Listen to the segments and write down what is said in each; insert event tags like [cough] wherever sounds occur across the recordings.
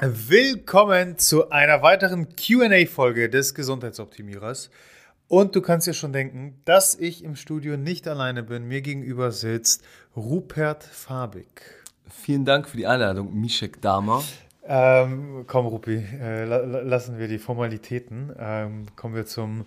Willkommen zu einer weiteren QA-Folge des Gesundheitsoptimierers. Und du kannst dir schon denken, dass ich im Studio nicht alleine bin. Mir gegenüber sitzt Rupert Fabig. Vielen Dank für die Einladung, Mishek Dama. Ähm, komm, Rupi, äh, lassen wir die Formalitäten. Ähm, kommen wir zum,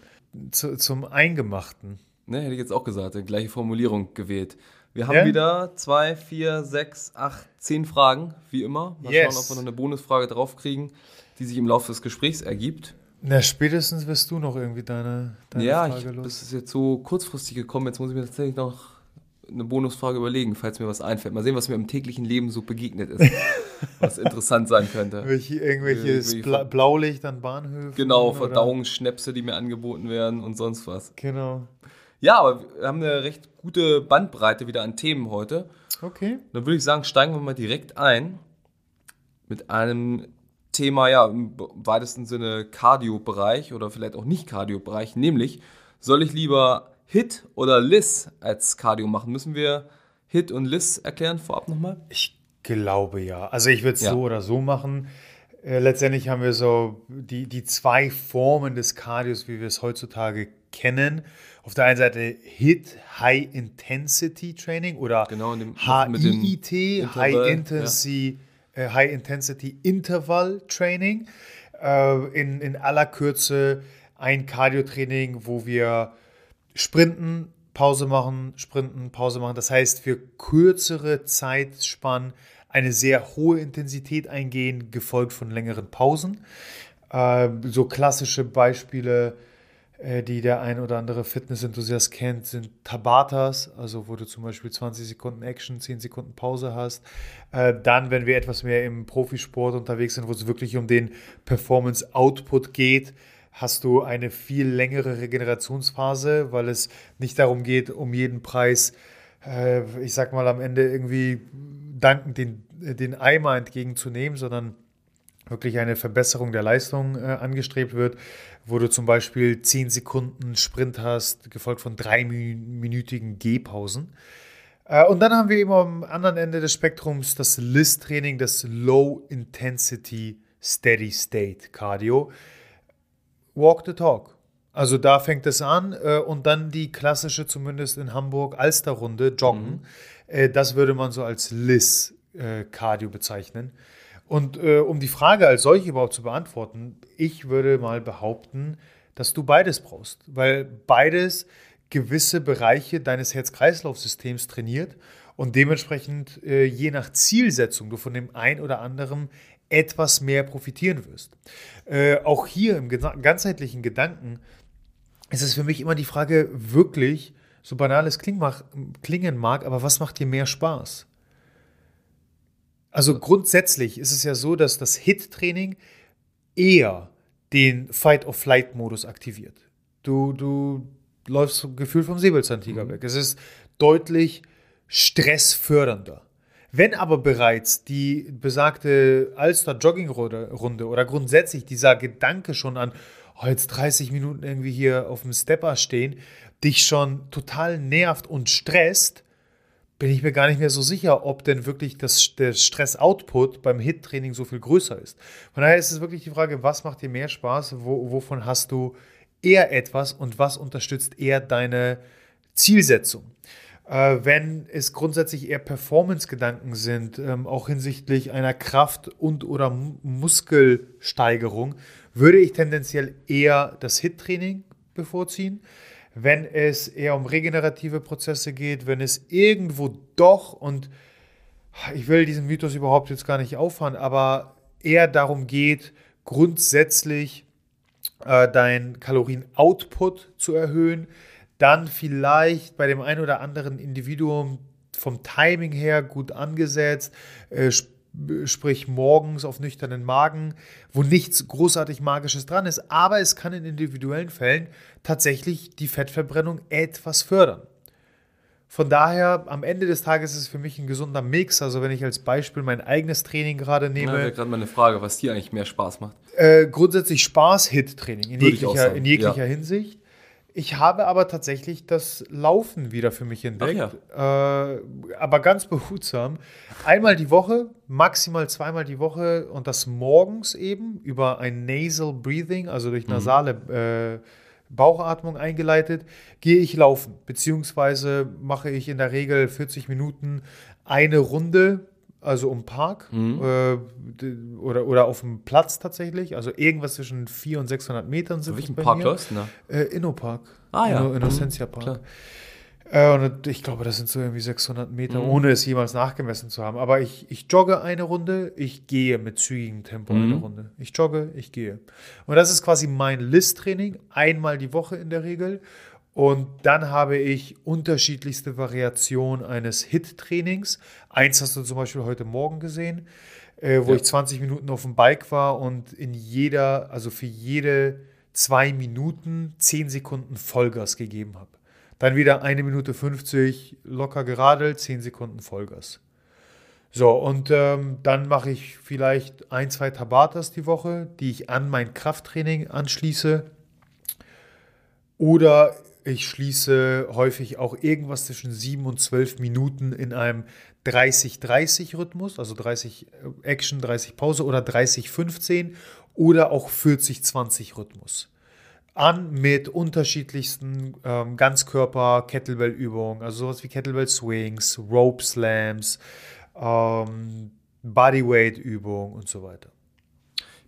zu, zum Eingemachten. Ne, hätte ich jetzt auch gesagt, die gleiche Formulierung gewählt. Wir haben ja? wieder zwei, vier, sechs, acht, zehn Fragen, wie immer. Mal yes. schauen, ob wir noch eine Bonusfrage draufkriegen, die sich im Laufe des Gesprächs ergibt. Na, spätestens wirst du noch irgendwie deine, deine ja, Frage ich, los. das ist jetzt so kurzfristig gekommen. Jetzt muss ich mir tatsächlich noch eine Bonusfrage überlegen, falls mir was einfällt. Mal sehen, was mir im täglichen Leben so begegnet ist, [laughs] was interessant sein könnte. Welche, irgendwelches Bla Blaulicht an Bahnhöfen? Genau, Verdauungsschnäpse, die mir angeboten werden und sonst was. Genau. Ja, aber wir haben eine recht gute Bandbreite wieder an Themen heute. Okay. Dann würde ich sagen, steigen wir mal direkt ein mit einem Thema, ja, im weitesten Sinne Cardio-Bereich oder vielleicht auch nicht Cardio-Bereich, nämlich soll ich lieber HIT oder LIS als Cardio machen? Müssen wir HIT und LIS erklären vorab nochmal? Ich glaube ja. Also ich würde es ja. so oder so machen. Äh, letztendlich haben wir so die, die zwei Formen des Cardios, wie wir es heutzutage kennen. Auf der einen Seite HIT, High Intensity Training oder genau, HIIT, High Intensity, ja. äh, High Intensity Interval Training. Äh, in, in aller Kürze ein Cardio-Training, wo wir Sprinten, Pause machen, Sprinten, Pause machen. Das heißt, für kürzere Zeitspannen eine sehr hohe Intensität eingehen, gefolgt von längeren Pausen. Äh, so klassische Beispiele, die der ein oder andere Fitness-Enthusiast kennt, sind Tabatas, also wo du zum Beispiel 20 Sekunden Action, 10 Sekunden Pause hast. Äh, dann, wenn wir etwas mehr im Profisport unterwegs sind, wo es wirklich um den Performance-Output geht, hast du eine viel längere Regenerationsphase, weil es nicht darum geht, um jeden Preis, äh, ich sag mal, am Ende irgendwie dankend den, den Eimer entgegenzunehmen, sondern wirklich eine Verbesserung der Leistung äh, angestrebt wird, wo du zum Beispiel 10 Sekunden Sprint hast, gefolgt von dreiminütigen Gehpausen. Äh, und dann haben wir eben am anderen Ende des Spektrums das LIST-Training, das Low Intensity Steady State Cardio. Walk the Talk. Also da fängt es an äh, und dann die klassische, zumindest in Hamburg, Alsterrunde, Joggen. Mhm. Äh, das würde man so als LIS-Cardio äh, bezeichnen. Und äh, um die Frage als solche überhaupt zu beantworten, ich würde mal behaupten, dass du beides brauchst, weil beides gewisse Bereiche deines Herz-Kreislauf-Systems trainiert und dementsprechend äh, je nach Zielsetzung du von dem ein oder anderen etwas mehr profitieren wirst. Äh, auch hier im ganzheitlichen Gedanken ist es für mich immer die Frage, wirklich, so banal es klingen mag, aber was macht dir mehr Spaß? Also grundsätzlich ist es ja so, dass das HIT-Training eher den Fight-of-Flight-Modus aktiviert. Du, du läufst so Gefühl vom Säbelzahntiger mhm. weg. Es ist deutlich stressfördernder. Wenn aber bereits die besagte Alster-Jogging-Runde oder grundsätzlich dieser Gedanke schon an, oh, jetzt 30 Minuten irgendwie hier auf dem Stepper stehen, dich schon total nervt und stresst, bin ich mir gar nicht mehr so sicher, ob denn wirklich das, der Stress-Output beim HIT-Training so viel größer ist. Von daher ist es wirklich die Frage, was macht dir mehr Spaß, wo, wovon hast du eher etwas und was unterstützt eher deine Zielsetzung. Äh, wenn es grundsätzlich eher Performance-Gedanken sind, ähm, auch hinsichtlich einer Kraft- und oder Muskelsteigerung, würde ich tendenziell eher das HIT-Training bevorziehen. Wenn es eher um regenerative Prozesse geht, wenn es irgendwo doch, und ich will diesen Mythos überhaupt jetzt gar nicht auffahren, aber eher darum geht, grundsätzlich äh, dein Kalorien-Output zu erhöhen, dann vielleicht bei dem einen oder anderen Individuum vom Timing her gut angesetzt, äh, sprich morgens auf nüchternen Magen, wo nichts großartig Magisches dran ist, aber es kann in individuellen Fällen tatsächlich die Fettverbrennung etwas fördern. Von daher, am Ende des Tages ist es für mich ein gesunder Mix. Also, wenn ich als Beispiel mein eigenes Training gerade nehme. Ja, wäre gerade mal eine Frage, was dir eigentlich mehr Spaß macht. Äh, grundsätzlich Spaß-Hit-Training in jeglicher, in jeglicher ja. Hinsicht. Ich habe aber tatsächlich das Laufen wieder für mich entdeckt. Ja. Äh, aber ganz behutsam. Einmal die Woche, maximal zweimal die Woche und das morgens eben über ein Nasal Breathing, also durch mhm. nasale äh, Bauchatmung eingeleitet, gehe ich laufen. Beziehungsweise mache ich in der Regel 40 Minuten eine Runde also um Park mhm. äh, oder, oder auf dem Platz tatsächlich. Also irgendwas zwischen 400 und 600 Metern sind Welchen Park läufst ne? Äh, Innopark. Ah ja. Inno, Innocentia mhm. Park. Äh, und ich glaube, das sind so irgendwie 600 Meter, mhm. ohne es jemals nachgemessen zu haben. Aber ich, ich jogge eine Runde, ich gehe mit zügigem Tempo mhm. eine Runde. Ich jogge, ich gehe. Und das ist quasi mein List-Training, einmal die Woche in der Regel. Und dann habe ich unterschiedlichste Variationen eines HIT-Trainings. Eins hast du zum Beispiel heute Morgen gesehen, äh, wo ja. ich 20 Minuten auf dem Bike war und in jeder, also für jede zwei Minuten 10 Sekunden Vollgas gegeben habe. Dann wieder eine Minute 50 locker geradelt, 10 Sekunden Vollgas. So, und ähm, dann mache ich vielleicht ein, zwei Tabatas die Woche, die ich an mein Krafttraining anschließe. Oder ich schließe häufig auch irgendwas zwischen 7 und 12 Minuten in einem 30-30-Rhythmus, also 30 äh, Action, 30 Pause oder 30-15 oder auch 40-20-Rhythmus. An mit unterschiedlichsten ähm, Ganzkörper-Kettlebell-Übungen, also sowas wie Kettlebell-Swings, Rope-Slams, ähm, Bodyweight-Übungen und so weiter.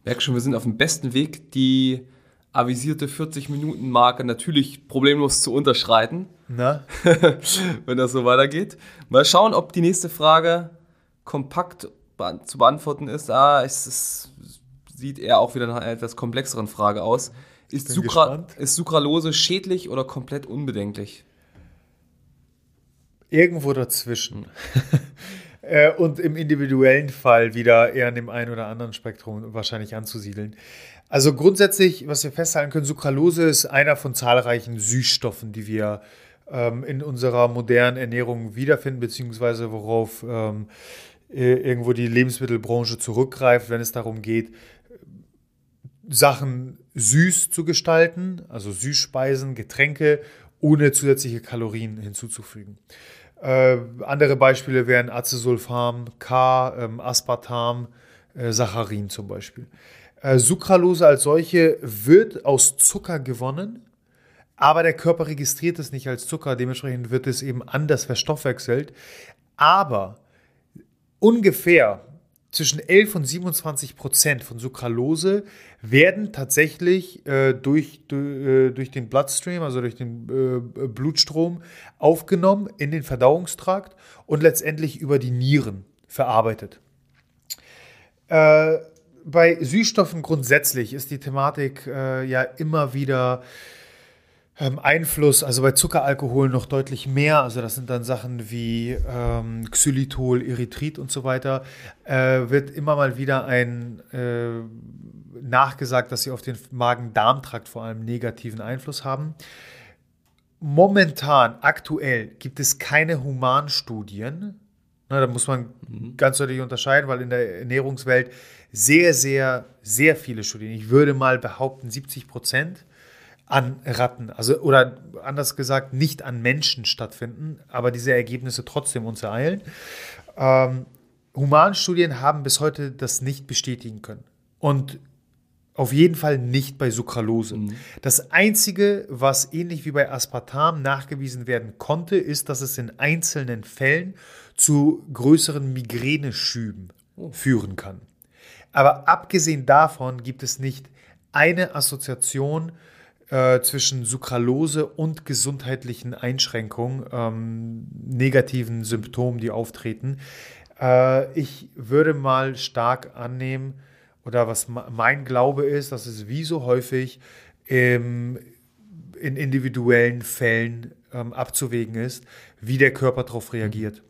Merk schon, wir sind auf dem besten Weg, die avisierte 40-Minuten-Marke natürlich problemlos zu unterschreiten. Na? [laughs] Wenn das so weitergeht. Mal schauen, ob die nächste Frage kompakt zu beantworten ist. Ah, es, es sieht eher auch wieder nach einer etwas komplexeren Frage aus. Ist, Sucra ist Sucralose schädlich oder komplett unbedenklich? Irgendwo dazwischen. [laughs] Äh, und im individuellen Fall wieder eher an dem einen oder anderen Spektrum wahrscheinlich anzusiedeln. Also grundsätzlich, was wir festhalten können, Sucralose ist einer von zahlreichen Süßstoffen, die wir ähm, in unserer modernen Ernährung wiederfinden, beziehungsweise worauf ähm, irgendwo die Lebensmittelbranche zurückgreift, wenn es darum geht, Sachen süß zu gestalten, also Süßspeisen, Getränke, ohne zusätzliche Kalorien hinzuzufügen. Äh, andere Beispiele wären Acesulfam, K, ähm, Aspartam, äh, Saccharin zum Beispiel. Äh, Sucralose als solche wird aus Zucker gewonnen, aber der Körper registriert es nicht als Zucker, dementsprechend wird es eben anders verstoffwechselt. Aber ungefähr zwischen 11 und 27 Prozent von Sucralose werden tatsächlich äh, durch, äh, durch, den Bloodstream, also durch den äh, Blutstrom, aufgenommen in den Verdauungstrakt und letztendlich über die Nieren verarbeitet. Äh, bei Süßstoffen grundsätzlich ist die Thematik äh, ja immer wieder ähm, Einfluss, also bei Zuckeralkohol noch deutlich mehr. Also das sind dann Sachen wie ähm, Xylitol, Erythrit und so weiter. Äh, wird immer mal wieder ein äh, nachgesagt, dass sie auf den Magen-Darm-Trakt vor allem negativen Einfluss haben. Momentan, aktuell, gibt es keine Humanstudien. Na, da muss man mhm. ganz deutlich unterscheiden, weil in der Ernährungswelt sehr, sehr, sehr viele Studien, ich würde mal behaupten 70 Prozent an Ratten, also oder anders gesagt nicht an Menschen stattfinden, aber diese Ergebnisse trotzdem uns ereilen. Ähm, Humanstudien haben bis heute das nicht bestätigen können. Und auf jeden Fall nicht bei Sucralose. Mhm. Das Einzige, was ähnlich wie bei Aspartam nachgewiesen werden konnte, ist, dass es in einzelnen Fällen zu größeren Migräneschüben oh. führen kann. Aber abgesehen davon gibt es nicht eine Assoziation äh, zwischen Sucralose und gesundheitlichen Einschränkungen, ähm, negativen Symptomen, die auftreten. Äh, ich würde mal stark annehmen, oder was mein Glaube ist, dass es wie so häufig im, in individuellen Fällen ähm, abzuwägen ist, wie der Körper darauf reagiert.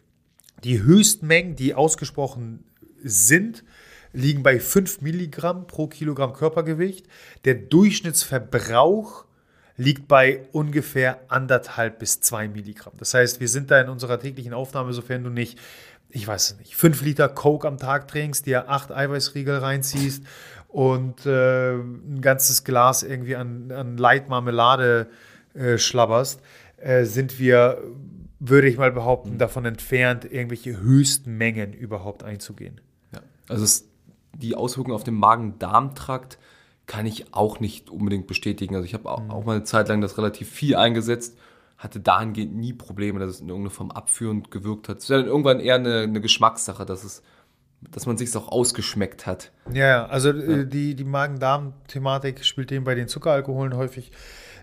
Die Höchstmengen, die ausgesprochen sind, liegen bei 5 Milligramm pro Kilogramm Körpergewicht. Der Durchschnittsverbrauch liegt bei ungefähr anderthalb bis zwei Milligramm. Das heißt, wir sind da in unserer täglichen Aufnahme, sofern du nicht, ich weiß es nicht, fünf Liter Coke am Tag trinkst, dir acht Eiweißriegel reinziehst und äh, ein ganzes Glas irgendwie an, an Leitmarmelade äh, schlabberst, äh, sind wir, würde ich mal behaupten, davon entfernt, irgendwelche höchsten Mengen überhaupt einzugehen. Ja, also es die Auswirkungen auf den Magen-Darm-Trakt kann ich auch nicht unbedingt bestätigen. Also ich habe auch, mhm. auch mal eine Zeit lang das relativ viel eingesetzt, hatte dahingehend nie Probleme, dass es in irgendeiner Form abführend gewirkt hat. Es ist dann irgendwann eher eine, eine Geschmackssache, dass es dass man sich auch ausgeschmeckt hat. Ja, also äh, ja. die, die Magen-Darm-Thematik spielt eben bei den Zuckeralkoholen häufig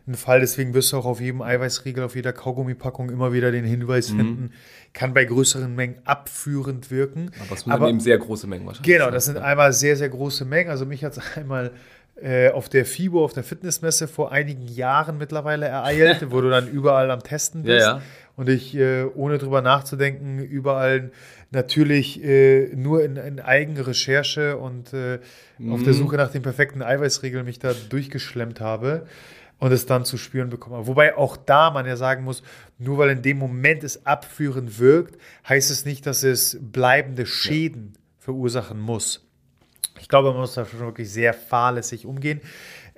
ein Fall. Deswegen wirst du auch auf jedem Eiweißriegel, auf jeder Kaugummipackung immer wieder den Hinweis mhm. finden, kann bei größeren Mengen abführend wirken. Aber es sind Aber, eben sehr große Mengen wahrscheinlich. Genau, das sind ja. einmal sehr, sehr große Mengen. Also mich hat es [laughs] einmal äh, auf der FIBO, auf der Fitnessmesse vor einigen Jahren mittlerweile ereilt, wo du dann [laughs] überall am Testen bist. Ja, ja. Und ich, äh, ohne drüber nachzudenken, überall natürlich äh, nur in, in Eigenrecherche und äh, mhm. auf der mhm. Suche nach den perfekten Eiweißregeln mich da durchgeschlemmt habe und es dann zu spüren bekommen. Wobei auch da man ja sagen muss, nur weil in dem Moment es abführend wirkt, heißt es nicht, dass es bleibende Schäden ja. verursachen muss. Ich glaube, man muss da schon wirklich sehr fahrlässig umgehen.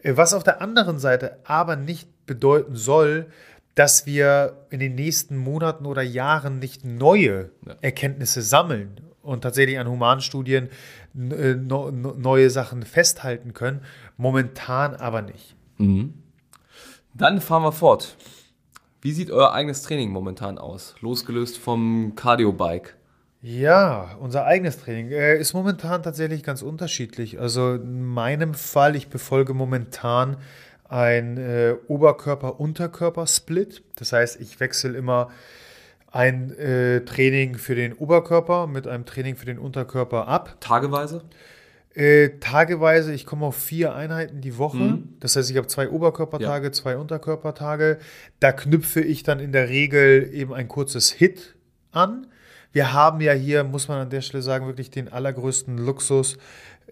Äh, was auf der anderen Seite aber nicht bedeuten soll, dass wir in den nächsten Monaten oder Jahren nicht neue ja. Erkenntnisse sammeln und tatsächlich an Humanstudien äh, neue Sachen festhalten können. Momentan aber nicht. Mhm. Dann fahren wir fort. Wie sieht euer eigenes Training momentan aus? Losgelöst vom Cardio-Bike. Ja, unser eigenes Training äh, ist momentan tatsächlich ganz unterschiedlich. Also in meinem Fall, ich befolge momentan ein äh, Oberkörper-Unterkörper-Split. Das heißt, ich wechsle immer ein äh, Training für den Oberkörper mit einem Training für den Unterkörper ab. Tageweise? Äh, tageweise, ich komme auf vier Einheiten die Woche. Mhm. Das heißt, ich habe zwei Oberkörpertage, ja. zwei Unterkörpertage. Da knüpfe ich dann in der Regel eben ein kurzes Hit an. Wir haben ja hier, muss man an der Stelle sagen, wirklich den allergrößten Luxus,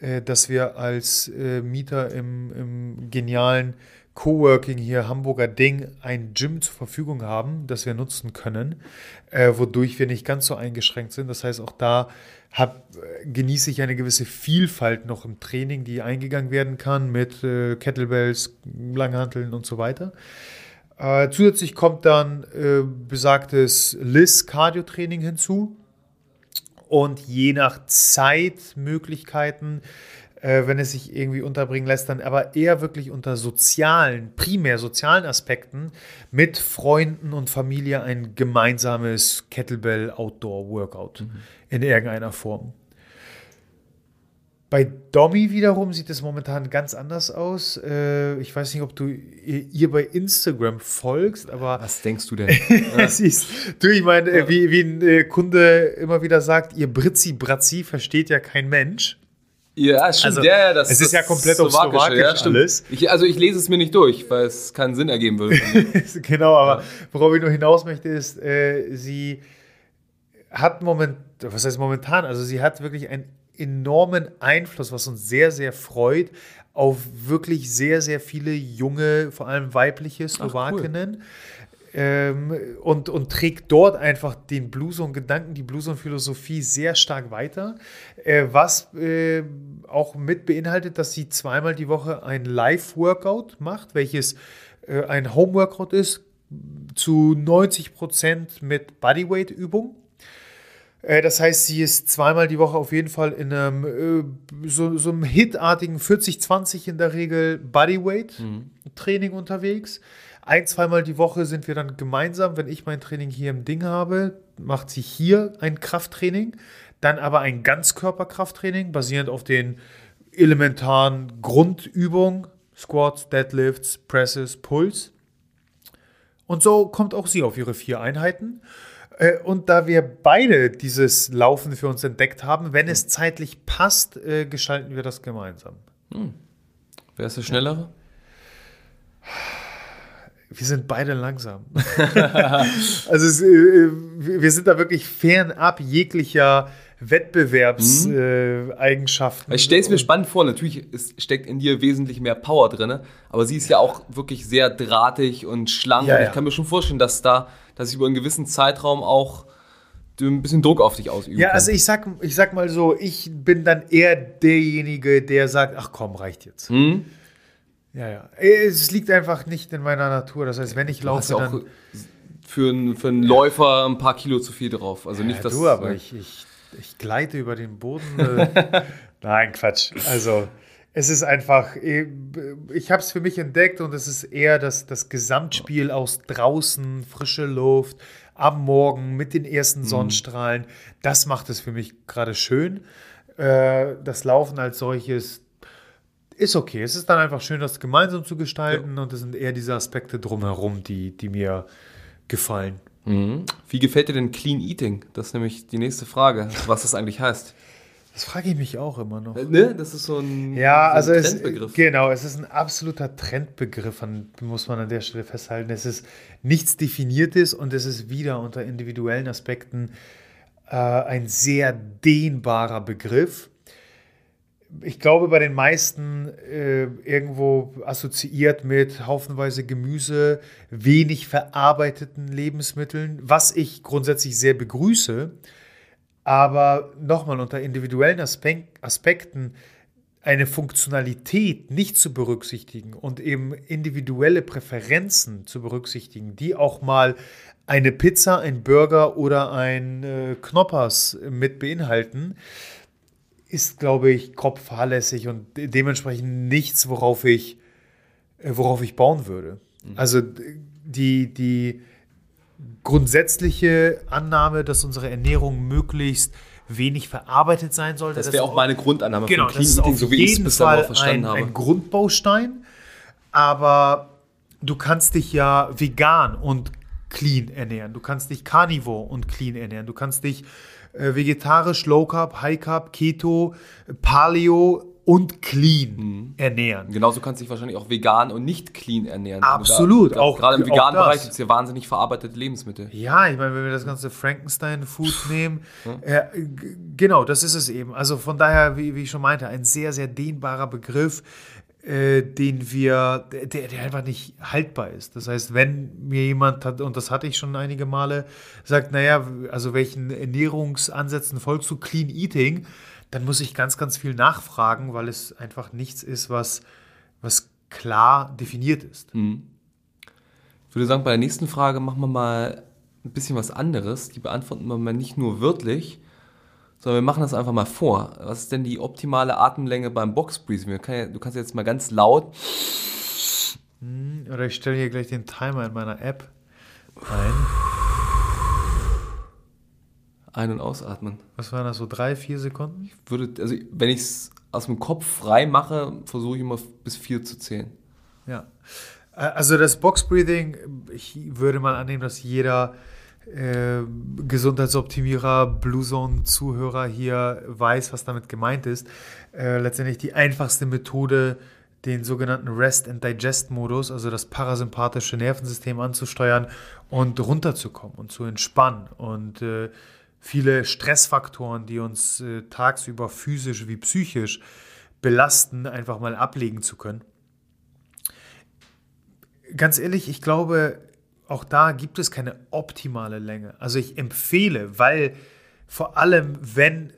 äh, dass wir als äh, Mieter im, im genialen Coworking hier Hamburger Ding ein Gym zur Verfügung haben, das wir nutzen können, äh, wodurch wir nicht ganz so eingeschränkt sind. Das heißt, auch da hab, genieße ich eine gewisse Vielfalt noch im Training, die eingegangen werden kann mit äh, Kettlebells, Langhanteln und so weiter. Äh, zusätzlich kommt dann äh, besagtes LIS-Cardio-Training hinzu. Und je nach Zeitmöglichkeiten äh, wenn es sich irgendwie unterbringen lässt, dann aber eher wirklich unter sozialen, primär sozialen Aspekten mit Freunden und Familie ein gemeinsames Kettlebell-Outdoor-Workout mhm. In irgendeiner Form. Bei Domi wiederum sieht es momentan ganz anders aus. Äh, ich weiß nicht, ob du ihr bei Instagram folgst, aber. Was denkst du denn? [laughs] Siehst du, ich meine, ja. wie, wie ein äh, Kunde immer wieder sagt, ihr Britzi-Bratzi versteht ja kein Mensch. Ja, stimmt. Also, ja, das, es ist ja komplett auf Slowakisch ja, alles. Ich, also ich lese es mir nicht durch, weil es keinen Sinn ergeben würde. [laughs] genau, aber worauf ich nur hinaus möchte, ist, äh, sie hat moment, was heißt momentan, also sie hat wirklich einen enormen Einfluss, was uns sehr, sehr freut, auf wirklich sehr, sehr viele junge, vor allem weibliche Slowakinnen. Ach, cool ähm, und, und trägt dort einfach den Blues und Gedanken, die Blues und Philosophie sehr stark weiter, äh, was äh, auch mit beinhaltet, dass sie zweimal die Woche ein Live-Workout macht, welches äh, ein Home-Workout ist, zu 90 Prozent mit Bodyweight-Übung. Äh, das heißt, sie ist zweimal die Woche auf jeden Fall in einem äh, so, so einem hitartigen 40-20 in der Regel Bodyweight-Training mhm. unterwegs. Ein, zweimal die Woche sind wir dann gemeinsam, wenn ich mein Training hier im Ding habe, macht sie hier ein Krafttraining, dann aber ein Ganzkörperkrafttraining basierend auf den elementaren Grundübungen, Squats, Deadlifts, Presses, Pulls. Und so kommt auch sie auf ihre vier Einheiten. Äh, und da wir beide dieses Laufen für uns entdeckt haben, wenn es zeitlich passt, äh, gestalten wir das gemeinsam. Hm. Wer ist der Schnellere? Wir sind beide langsam. [laughs] also es, äh, wir sind da wirklich fernab jeglicher Wettbewerbseigenschaften. Mhm. Äh, ich stelle es mir spannend vor, natürlich steckt in dir wesentlich mehr Power drin, aber sie ist ja auch wirklich sehr drahtig und schlank. Ja, und ich ja. kann mir schon vorstellen, dass da, dass ich über einen gewissen Zeitraum auch ein bisschen Druck auf dich ausüben Ja, kann. also ich sag, ich sag mal so, ich bin dann eher derjenige, der sagt, ach komm, reicht jetzt. Mhm. Ja, ja. Es liegt einfach nicht in meiner Natur. Das heißt, wenn ich laufe, dann. Für einen, für einen Läufer ein paar Kilo zu viel drauf. Also nicht, ja, dass. Du, aber ich, ich, ich gleite über den Boden. Äh. [laughs] Nein, Quatsch. Also, es ist einfach, äh, ich habe es für mich entdeckt und es ist eher das, das Gesamtspiel aus draußen, frische Luft, am Morgen mit den ersten mhm. Sonnenstrahlen. Das macht es für mich gerade schön. Äh, das Laufen als solches ist okay. Es ist dann einfach schön, das gemeinsam zu gestalten ja. und es sind eher diese Aspekte drumherum, die, die mir gefallen. Mhm. Wie gefällt dir denn Clean Eating? Das ist nämlich die nächste Frage, was das eigentlich heißt. Das frage ich mich auch immer noch. Äh, ne? Das ist so ein, ja, so ein also Trendbegriff. Es, genau, es ist ein absoluter Trendbegriff, muss man an der Stelle festhalten. Es ist nichts Definiertes und es ist wieder unter individuellen Aspekten äh, ein sehr dehnbarer Begriff ich glaube, bei den meisten äh, irgendwo assoziiert mit haufenweise Gemüse, wenig verarbeiteten Lebensmitteln, was ich grundsätzlich sehr begrüße. Aber nochmal unter individuellen Aspekten eine Funktionalität nicht zu berücksichtigen und eben individuelle Präferenzen zu berücksichtigen, die auch mal eine Pizza, ein Burger oder ein äh, Knoppers mit beinhalten, ist, glaube ich, grob fahrlässig und dementsprechend nichts, worauf ich, äh, worauf ich bauen würde. Mhm. Also die, die grundsätzliche Annahme, dass unsere Ernährung möglichst wenig verarbeitet sein sollte. Das wäre auch meine Grundannahme genau, von Clean das ist Eating, so wie ich es bisher verstanden ein, habe. ein Grundbaustein, aber du kannst dich ja vegan und clean ernähren. Du kannst dich carnivore und clean ernähren. Du kannst dich äh, vegetarisch, Low Carb, High Carb, Keto, Paleo und clean mhm. ernähren. Genauso kannst du dich wahrscheinlich auch vegan und nicht clean ernähren. Absolut. Da, auch, gerade im veganen Bereich gibt es ja wahnsinnig verarbeitete Lebensmittel. Ja, ich meine, wenn wir das ganze Frankenstein-Food nehmen, äh, genau, das ist es eben. Also von daher, wie, wie ich schon meinte, ein sehr, sehr dehnbarer Begriff äh, den wir, der, der einfach nicht haltbar ist. Das heißt, wenn mir jemand hat, und das hatte ich schon einige Male, sagt, naja, also welchen Ernährungsansätzen folgst du Clean Eating, dann muss ich ganz, ganz viel nachfragen, weil es einfach nichts ist, was, was klar definiert ist. Mhm. Ich würde sagen, bei der nächsten Frage machen wir mal ein bisschen was anderes. Die beantworten wir mal nicht nur wörtlich, sondern wir machen das einfach mal vor. Was ist denn die optimale Atemlänge beim Box Breathing? du kannst jetzt mal ganz laut. Hm, oder ich stelle hier gleich den Timer in meiner App ein. Ein- und ausatmen. Was waren das, so drei, vier Sekunden? Ich würde, also wenn ich es aus dem Kopf frei mache, versuche ich immer bis vier zu zählen. Ja. Also das Box Breathing, ich würde mal annehmen, dass jeder äh, Gesundheitsoptimierer, Blue Zone-Zuhörer hier weiß, was damit gemeint ist. Äh, letztendlich die einfachste Methode, den sogenannten Rest and Digest Modus, also das parasympathische Nervensystem anzusteuern und runterzukommen und zu entspannen und äh, viele Stressfaktoren, die uns äh, tagsüber physisch wie psychisch belasten, einfach mal ablegen zu können. Ganz ehrlich, ich glaube, auch da gibt es keine optimale Länge. Also ich empfehle, weil vor allem, wenn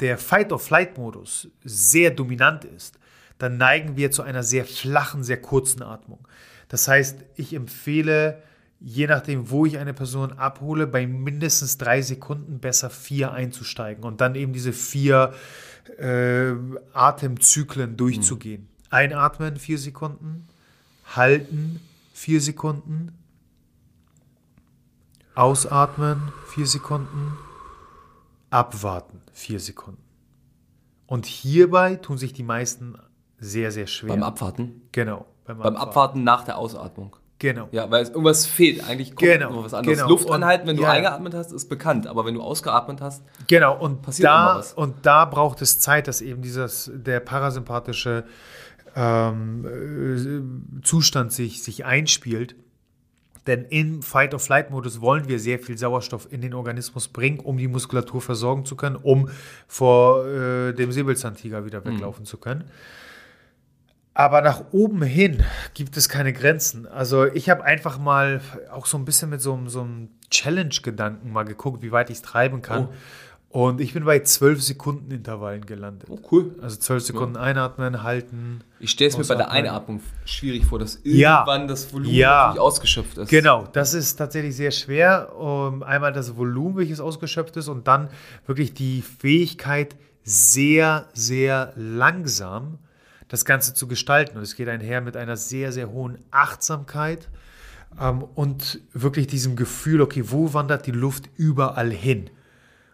der Fight-or-Flight-Modus sehr dominant ist, dann neigen wir zu einer sehr flachen, sehr kurzen Atmung. Das heißt, ich empfehle, je nachdem, wo ich eine Person abhole, bei mindestens drei Sekunden besser vier einzusteigen und dann eben diese vier äh, Atemzyklen durchzugehen. Mhm. Einatmen vier Sekunden, halten vier Sekunden, Ausatmen, vier Sekunden. Abwarten, vier Sekunden. Und hierbei tun sich die meisten sehr, sehr schwer. Beim Abwarten? Genau. Beim Abwarten, beim Abwarten nach der Ausatmung. Genau. Ja, weil irgendwas fehlt. Eigentlich kommt genau. was anderes. Genau. Luft anhalten, wenn du ja. eingeatmet hast, ist bekannt. Aber wenn du ausgeatmet hast, genau. und passiert da, was. Und da braucht es Zeit, dass eben dieses, der parasympathische ähm, äh, Zustand sich, sich einspielt. Denn im Fight-of-Flight-Modus wollen wir sehr viel Sauerstoff in den Organismus bringen, um die Muskulatur versorgen zu können, um vor äh, dem Säbelzahntiger wieder mhm. weglaufen mhm. zu können. Aber nach oben hin gibt es keine Grenzen. Also ich habe einfach mal auch so ein bisschen mit so, so einem Challenge-Gedanken mal geguckt, wie weit ich es treiben kann. Oh. Und ich bin bei 12 Sekunden Intervallen gelandet. Oh, cool. Also 12 Sekunden ja. einatmen, halten. Ich stelle es mir bei der Einatmung schwierig vor, dass irgendwann ja. das Volumen ja. ausgeschöpft ist. Genau, das ist tatsächlich sehr schwer. Um, einmal das Volumen, welches ausgeschöpft ist, und dann wirklich die Fähigkeit, sehr, sehr langsam das Ganze zu gestalten. Und es geht einher mit einer sehr, sehr hohen Achtsamkeit ähm, und wirklich diesem Gefühl, okay, wo wandert die Luft überall hin?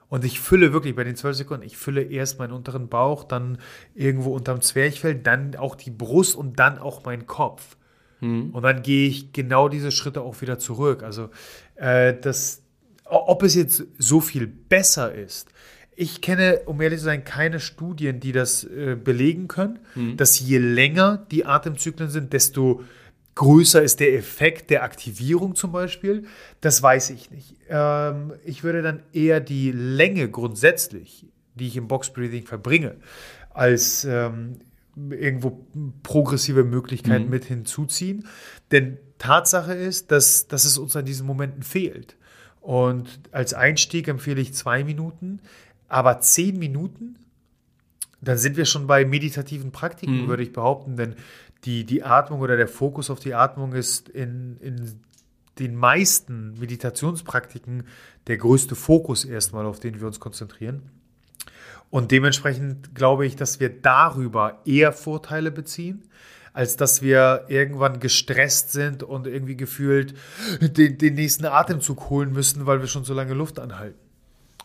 Und ich fülle wirklich bei den 12 Sekunden, ich fülle erst meinen unteren Bauch, dann irgendwo unterm Zwerchfell, dann auch die Brust und dann auch meinen Kopf. Mhm. Und dann gehe ich genau diese Schritte auch wieder zurück. Also äh, das, ob es jetzt so viel besser ist, ich kenne, um ehrlich zu sein, keine Studien, die das äh, belegen können, mhm. dass je länger die Atemzyklen sind, desto größer ist der Effekt der Aktivierung zum Beispiel, das weiß ich nicht. Ähm, ich würde dann eher die Länge grundsätzlich, die ich im Box Breathing verbringe, als ähm, irgendwo progressive Möglichkeiten mhm. mit hinzuziehen. Denn Tatsache ist, dass, dass es uns an diesen Momenten fehlt. Und als Einstieg empfehle ich zwei Minuten, aber zehn Minuten, dann sind wir schon bei meditativen Praktiken, mhm. würde ich behaupten. Denn die, die Atmung oder der Fokus auf die Atmung ist in, in den meisten Meditationspraktiken der größte Fokus erstmal, auf den wir uns konzentrieren. Und dementsprechend glaube ich, dass wir darüber eher Vorteile beziehen, als dass wir irgendwann gestresst sind und irgendwie gefühlt den, den nächsten Atemzug holen müssen, weil wir schon so lange Luft anhalten.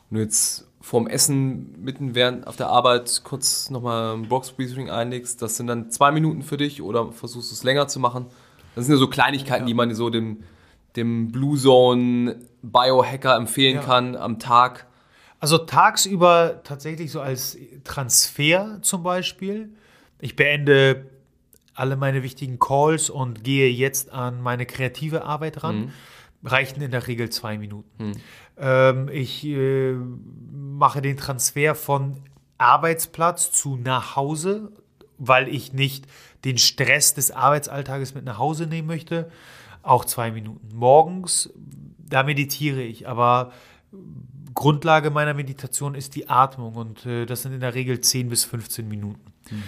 Und jetzt vorm Essen mitten während auf der Arbeit kurz nochmal ein Box Breathing einlegst, das sind dann zwei Minuten für dich oder versuchst es länger zu machen. Das sind ja so Kleinigkeiten, ja. die man so dem, dem Blue Zone Biohacker empfehlen ja. kann am Tag. Also tagsüber tatsächlich so als Transfer zum Beispiel. Ich beende alle meine wichtigen Calls und gehe jetzt an meine kreative Arbeit ran. Mhm. Reichen in der Regel zwei Minuten. Mhm. Ähm, ich äh, mache den Transfer von Arbeitsplatz zu nach Hause, weil ich nicht den Stress des Arbeitsalltages mit nach Hause nehmen möchte. Auch zwei Minuten. Morgens, da meditiere ich, aber Grundlage meiner Meditation ist die Atmung und äh, das sind in der Regel 10 bis 15 Minuten. Mhm.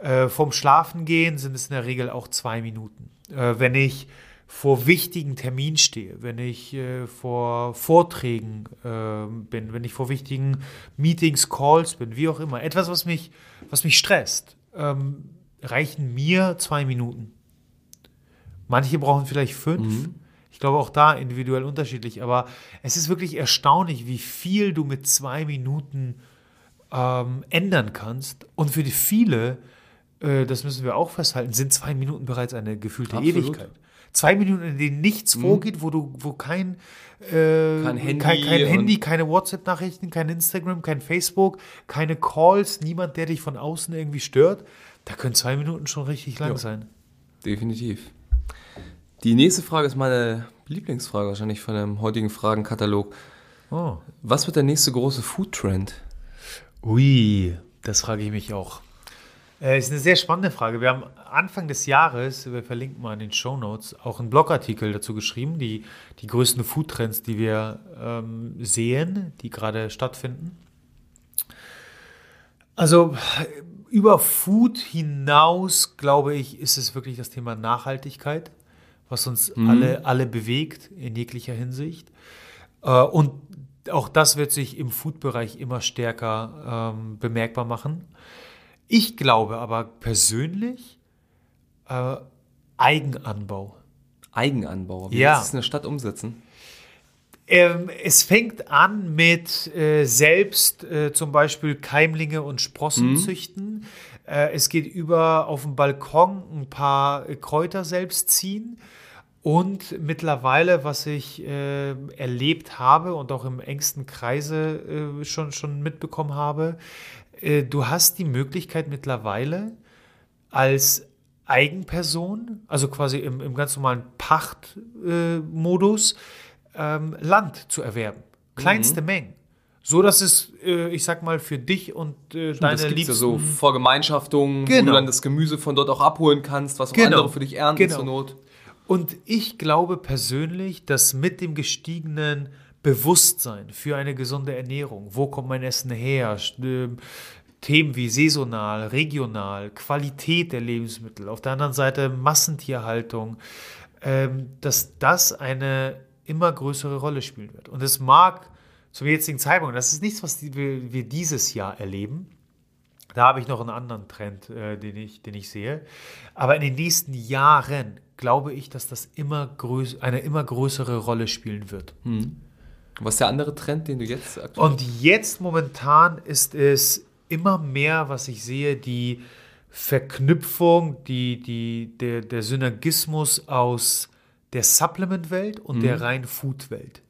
Äh, vom Schlafengehen sind es in der Regel auch zwei Minuten. Äh, wenn ich vor wichtigen Terminen stehe, wenn ich äh, vor Vorträgen äh, bin, wenn ich vor wichtigen Meetings, Calls bin, wie auch immer, etwas, was mich, was mich stresst, ähm, reichen mir zwei Minuten. Manche brauchen vielleicht fünf. Mhm. Ich glaube auch da individuell unterschiedlich, aber es ist wirklich erstaunlich, wie viel du mit zwei Minuten ähm, ändern kannst. Und für die viele, äh, das müssen wir auch festhalten, sind zwei Minuten bereits eine gefühlte Absolut. Ewigkeit zwei Minuten, in denen nichts mhm. vorgeht, wo du, wo kein, äh, kein Handy, kein, kein Handy keine WhatsApp-Nachrichten, kein Instagram, kein Facebook, keine Calls, niemand, der dich von außen irgendwie stört, da können zwei Minuten schon richtig lang ja. sein. Definitiv. Die nächste Frage ist meine Lieblingsfrage wahrscheinlich von dem heutigen Fragenkatalog. Oh. Was wird der nächste große Food-Trend? Ui, das frage ich mich auch. Äh, ist eine sehr spannende Frage. Wir haben Anfang des Jahres, wir verlinken mal in den Show Notes, auch einen Blogartikel dazu geschrieben, die, die größten Foodtrends, die wir ähm, sehen, die gerade stattfinden. Also über Food hinaus, glaube ich, ist es wirklich das Thema Nachhaltigkeit, was uns mhm. alle, alle bewegt in jeglicher Hinsicht. Äh, und auch das wird sich im Food-Bereich immer stärker ähm, bemerkbar machen. Ich glaube aber persönlich äh, Eigenanbau. Eigenanbau? Wie ja. willst du es in der Stadt umsetzen? Ähm, es fängt an mit äh, selbst äh, zum Beispiel Keimlinge und Sprossen mhm. züchten. Äh, es geht über auf dem Balkon ein paar Kräuter selbst ziehen. Und mittlerweile, was ich äh, erlebt habe und auch im engsten Kreise äh, schon, schon mitbekommen habe, äh, du hast die Möglichkeit mittlerweile als Eigenperson, also quasi im, im ganz normalen Pachtmodus, ähm, Land zu erwerben. Kleinste mhm. Mengen. So dass es, äh, ich sag mal, für dich und äh, deine das Liebsten... Ja so Vergemeinschaftungen, genau. wo du dann das Gemüse von dort auch abholen kannst, was auch genau. andere für dich ernten genau. zur Not. Und ich glaube persönlich, dass mit dem gestiegenen Bewusstsein für eine gesunde Ernährung, wo kommt mein Essen her, äh, Themen wie saisonal, regional, Qualität der Lebensmittel, auf der anderen Seite Massentierhaltung, ähm, dass das eine immer größere Rolle spielen wird. Und es mag zum jetzigen Zeitpunkt, das ist nichts, was wir, wir dieses Jahr erleben. Da habe ich noch einen anderen Trend, äh, den, ich, den ich sehe. Aber in den nächsten Jahren glaube ich, dass das immer eine immer größere Rolle spielen wird. Hm. Was ist der andere Trend, den du jetzt aktuell Und jetzt momentan ist es immer mehr, was ich sehe, die Verknüpfung, die, die, der, der Synergismus aus der Supplement-Welt und mhm. der rein Food-Welt.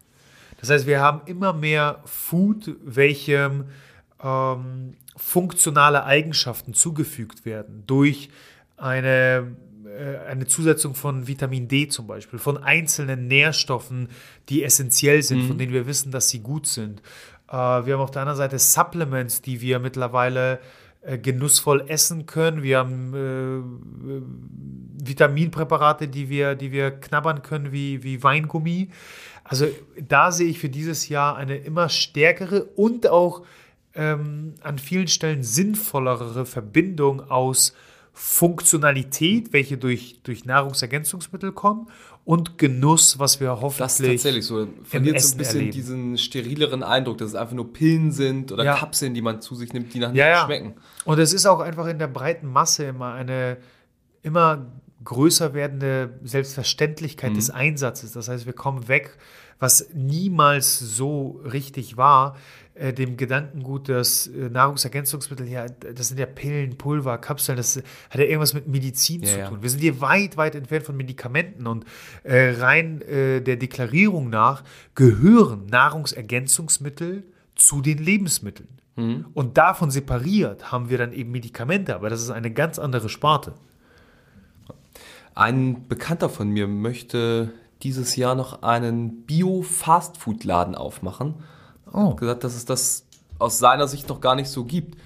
Das heißt, wir haben immer mehr Food, welchem ähm, funktionale Eigenschaften zugefügt werden durch eine, eine Zusetzung von Vitamin D zum Beispiel, von einzelnen Nährstoffen, die essentiell sind, mhm. von denen wir wissen, dass sie gut sind. Äh, wir haben auf der anderen Seite Supplements, die wir mittlerweile äh, genussvoll essen können. Wir haben äh, Vitaminpräparate, die wir, die wir knabbern können, wie, wie Weingummi. Also da sehe ich für dieses Jahr eine immer stärkere und auch ähm, an vielen Stellen sinnvollere Verbindung aus Funktionalität, welche durch, durch Nahrungsergänzungsmittel kommen und Genuss, was wir hoffentlich. Das ist tatsächlich so. Verliert so ein bisschen erleben. diesen sterileren Eindruck, dass es einfach nur Pillen sind oder ja. Kapseln, die man zu sich nimmt, die nach nichts ja, schmecken. Und es ist auch einfach in der breiten Masse immer eine immer größer werdende Selbstverständlichkeit mhm. des Einsatzes. Das heißt, wir kommen weg, was niemals so richtig war, äh, dem Gedankengut, dass äh, Nahrungsergänzungsmittel, ja, das sind ja Pillen, Pulver, Kapseln, das hat ja irgendwas mit Medizin ja, zu tun. Wir sind hier weit, weit entfernt von Medikamenten und äh, rein äh, der Deklarierung nach gehören Nahrungsergänzungsmittel zu den Lebensmitteln. Mhm. Und davon separiert haben wir dann eben Medikamente, aber das ist eine ganz andere Sparte. Ein Bekannter von mir möchte dieses Jahr noch einen Bio-Fastfood-Laden aufmachen. Oh. Hat gesagt, dass es das aus seiner Sicht noch gar nicht so gibt.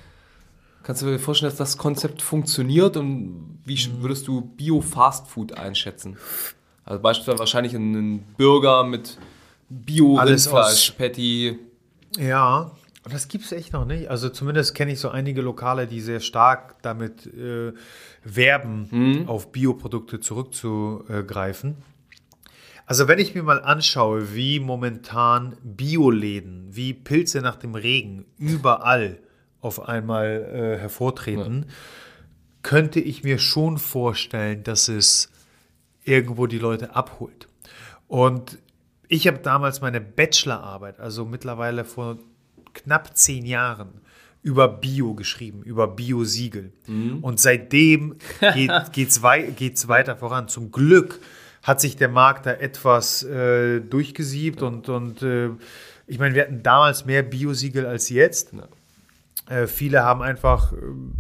Kannst du dir vorstellen, dass das Konzept funktioniert und wie würdest du Bio-Fastfood einschätzen? Also beispielsweise wahrscheinlich einen Burger mit Bio-Rindfleisch-Patty. Ja, das gibt es echt noch nicht. Also zumindest kenne ich so einige Lokale, die sehr stark damit äh, werben, mhm. auf Bioprodukte zurückzugreifen. Also wenn ich mir mal anschaue, wie momentan Bioläden, wie Pilze nach dem Regen überall auf einmal äh, hervortreten, ja. könnte ich mir schon vorstellen, dass es irgendwo die Leute abholt. Und ich habe damals meine Bachelorarbeit, also mittlerweile vor knapp zehn Jahren, über Bio geschrieben, über Bio-Siegel. Mhm. Und seitdem [laughs] geht es wei geht's weiter voran. Zum Glück hat sich der Markt da etwas äh, durchgesiebt und, und äh, ich meine, wir hatten damals mehr Biosiegel als jetzt. Ja. Äh, viele haben einfach äh,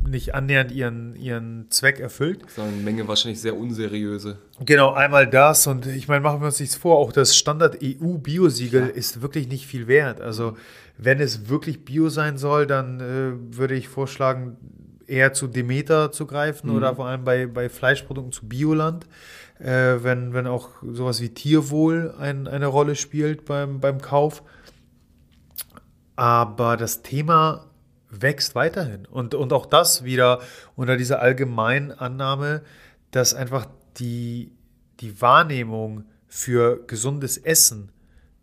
nicht annähernd ihren, ihren Zweck erfüllt. Das ist eine Menge wahrscheinlich sehr unseriöse. Genau, einmal das und ich meine, machen wir uns nichts vor, auch das Standard EU-Biosiegel ja. ist wirklich nicht viel wert. Also wenn es wirklich Bio sein soll, dann äh, würde ich vorschlagen, eher zu Demeter zu greifen mhm. oder vor allem bei, bei Fleischprodukten zu Bioland äh, wenn, wenn auch sowas wie Tierwohl ein, eine Rolle spielt beim, beim Kauf. Aber das Thema wächst weiterhin. Und, und auch das wieder unter dieser allgemeinen Annahme, dass einfach die, die Wahrnehmung für gesundes Essen,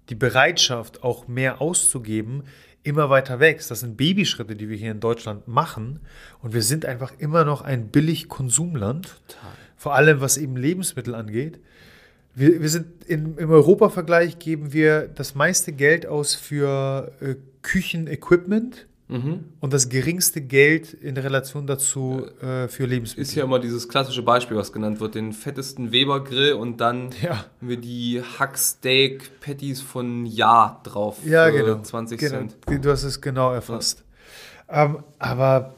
die Bereitschaft auch mehr auszugeben, immer weiter wächst. Das sind Babyschritte, die wir hier in Deutschland machen. Und wir sind einfach immer noch ein billig Konsumland. Total vor allem was eben Lebensmittel angeht. Wir, wir sind in, im Europa-Vergleich geben wir das meiste Geld aus für äh, Küchenequipment mhm. und das geringste Geld in Relation dazu äh, für Lebensmittel. Ist ja immer dieses klassische Beispiel, was genannt wird, den fettesten Weber-Grill und dann [laughs] ja. haben wir die Hacksteak-Patties von Ja drauf ja, genau. 20 genau. Cent. Du hast es genau erfasst. Ja. Ähm, aber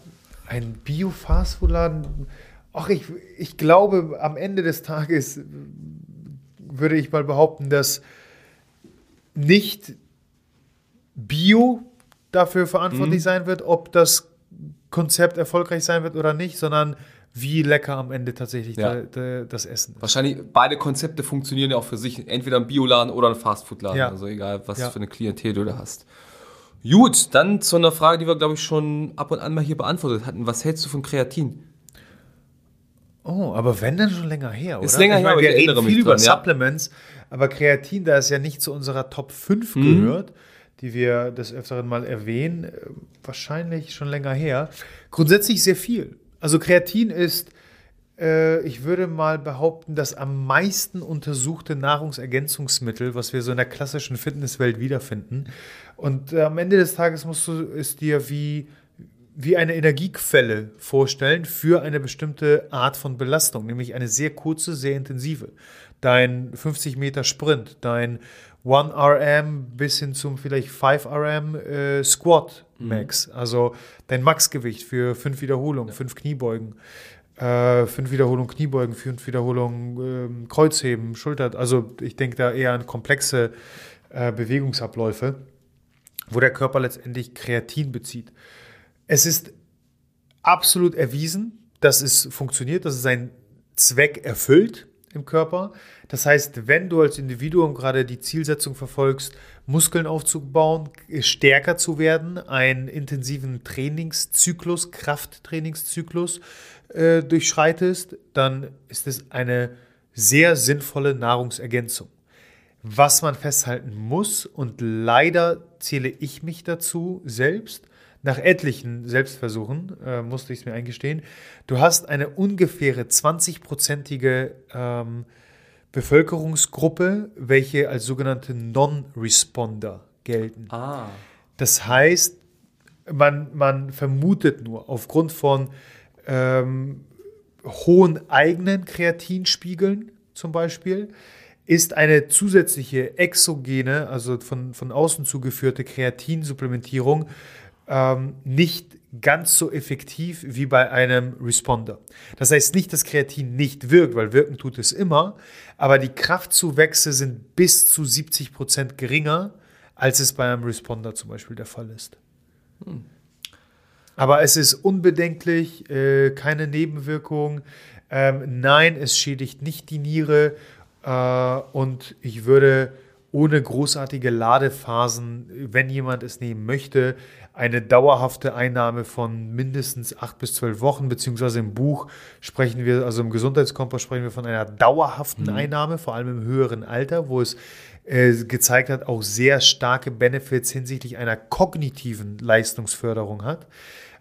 ein Bio-Fastfood-Laden, ach, ich, ich glaube, am Ende des Tages würde ich mal behaupten, dass nicht Bio dafür verantwortlich mhm. sein wird, ob das Konzept erfolgreich sein wird oder nicht, sondern wie lecker am Ende tatsächlich ja. da, da, das Essen ist. Wahrscheinlich beide Konzepte funktionieren ja auch für sich, entweder ein Bioladen oder ein Fastfood-Laden, ja. also egal, was ja. für eine Klientel du da hast. Gut, dann zu einer Frage, die wir, glaube ich, schon ab und an mal hier beantwortet hatten. Was hältst du von Kreatin? Oh, aber wenn dann schon länger her, oder? Ist länger ich her, meine, wir reden viel über dran, Supplements, aber Kreatin, da es ja nicht zu unserer Top 5 mhm. gehört, die wir des Öfteren mal erwähnen, äh, wahrscheinlich schon länger her. Grundsätzlich sehr viel. Also Kreatin ist, äh, ich würde mal behaupten, das am meisten untersuchte Nahrungsergänzungsmittel, was wir so in der klassischen Fitnesswelt wiederfinden. Und äh, am Ende des Tages musst du es dir wie wie eine Energiequelle vorstellen für eine bestimmte Art von Belastung, nämlich eine sehr kurze, sehr intensive. Dein 50 Meter Sprint, dein 1 RM bis hin zum vielleicht 5 RM äh, Squat mhm. Max, mhm. also dein Maxgewicht für fünf Wiederholungen, fünf Kniebeugen, äh, fünf Wiederholungen Kniebeugen, fünf Wiederholungen äh, Kreuzheben, Schulter. Also ich denke da eher an komplexe äh, Bewegungsabläufe, wo der Körper letztendlich Kreatin bezieht. Es ist absolut erwiesen, dass es funktioniert, dass es seinen Zweck erfüllt im Körper. Das heißt, wenn du als Individuum gerade die Zielsetzung verfolgst, Muskeln aufzubauen, stärker zu werden, einen intensiven Trainingszyklus, Krafttrainingszyklus äh, durchschreitest, dann ist es eine sehr sinnvolle Nahrungsergänzung. Was man festhalten muss, und leider zähle ich mich dazu selbst, nach etlichen Selbstversuchen, äh, musste ich es mir eingestehen, du hast eine ungefähre 20-prozentige ähm, Bevölkerungsgruppe, welche als sogenannte Non-Responder gelten. Ah. Das heißt, man, man vermutet nur aufgrund von ähm, hohen eigenen Kreatinspiegeln zum Beispiel, ist eine zusätzliche exogene, also von, von außen zugeführte Kreatinsupplementierung ähm, nicht ganz so effektiv wie bei einem Responder. Das heißt nicht, dass Kreatin nicht wirkt, weil wirken tut es immer, aber die Kraftzuwächse sind bis zu 70 Prozent geringer, als es bei einem Responder zum Beispiel der Fall ist. Hm. Aber es ist unbedenklich, äh, keine Nebenwirkung. Ähm, nein, es schädigt nicht die Niere äh, und ich würde ohne großartige Ladephasen, wenn jemand es nehmen möchte, eine dauerhafte Einnahme von mindestens acht bis zwölf Wochen, beziehungsweise im Buch sprechen wir, also im Gesundheitskompass sprechen wir von einer dauerhaften mhm. Einnahme, vor allem im höheren Alter, wo es äh, gezeigt hat, auch sehr starke Benefits hinsichtlich einer kognitiven Leistungsförderung hat.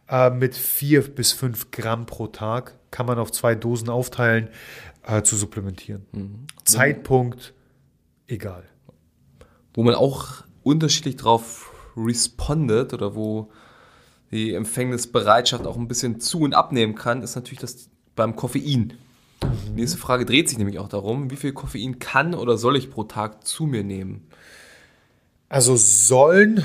Äh, mit vier bis fünf Gramm pro Tag kann man auf zwei Dosen aufteilen, äh, zu supplementieren. Mhm. Zeitpunkt, egal. Wo man auch unterschiedlich drauf respondet oder wo die Empfängnisbereitschaft auch ein bisschen zu- und abnehmen kann, ist natürlich das beim Koffein. Die nächste Frage dreht sich nämlich auch darum, wie viel Koffein kann oder soll ich pro Tag zu mir nehmen? Also sollen